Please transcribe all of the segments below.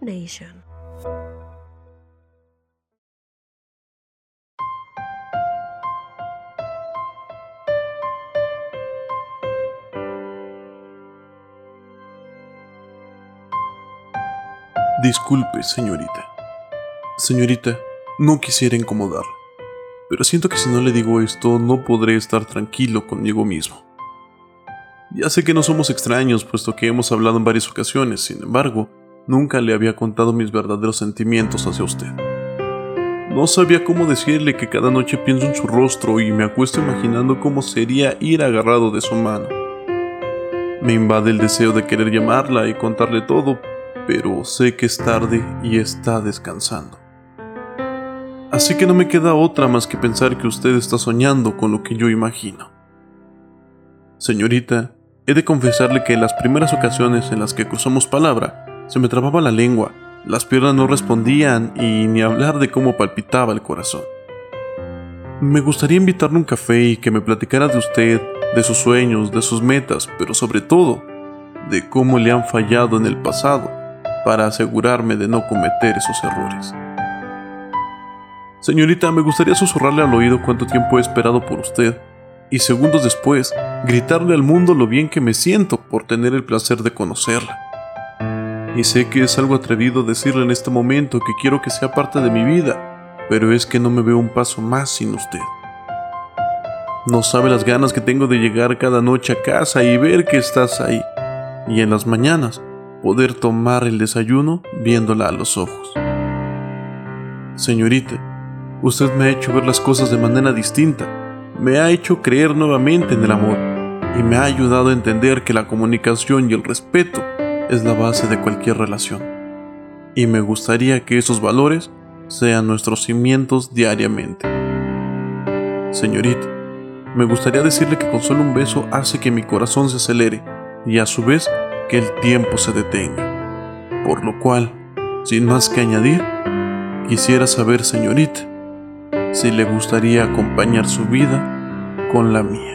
Nation. Disculpe, señorita. Señorita, no quisiera incomodarla, pero siento que si no le digo esto no podré estar tranquilo conmigo mismo. Ya sé que no somos extraños, puesto que hemos hablado en varias ocasiones, sin embargo, nunca le había contado mis verdaderos sentimientos hacia usted. No sabía cómo decirle que cada noche pienso en su rostro y me acuesto imaginando cómo sería ir agarrado de su mano. Me invade el deseo de querer llamarla y contarle todo, pero sé que es tarde y está descansando. Así que no me queda otra más que pensar que usted está soñando con lo que yo imagino. Señorita, he de confesarle que en las primeras ocasiones en las que cruzamos palabra, se me trababa la lengua, las piernas no respondían y ni hablar de cómo palpitaba el corazón. Me gustaría invitarle un café y que me platicara de usted, de sus sueños, de sus metas, pero sobre todo, de cómo le han fallado en el pasado para asegurarme de no cometer esos errores. Señorita, me gustaría susurrarle al oído cuánto tiempo he esperado por usted y segundos después gritarle al mundo lo bien que me siento por tener el placer de conocerla. Y sé que es algo atrevido decirle en este momento que quiero que sea parte de mi vida, pero es que no me veo un paso más sin usted. No sabe las ganas que tengo de llegar cada noche a casa y ver que estás ahí, y en las mañanas poder tomar el desayuno viéndola a los ojos. Señorita, usted me ha hecho ver las cosas de manera distinta, me ha hecho creer nuevamente en el amor y me ha ayudado a entender que la comunicación y el respeto es la base de cualquier relación. Y me gustaría que esos valores sean nuestros cimientos diariamente. Señorita, me gustaría decirle que con solo un beso hace que mi corazón se acelere y a su vez que el tiempo se detenga. Por lo cual, sin más que añadir, quisiera saber, señorita, si le gustaría acompañar su vida con la mía.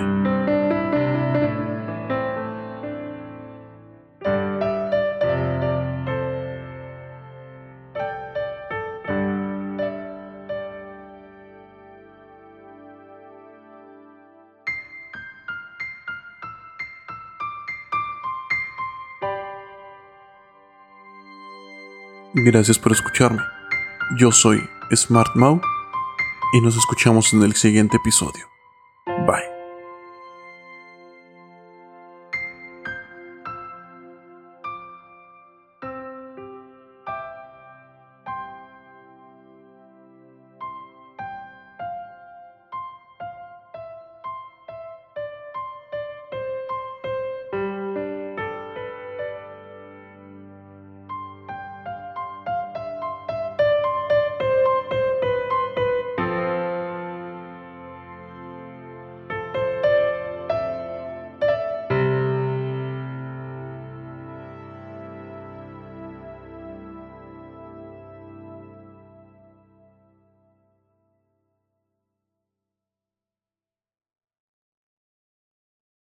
Gracias por escucharme. Yo soy Smart Mau y nos escuchamos en el siguiente episodio.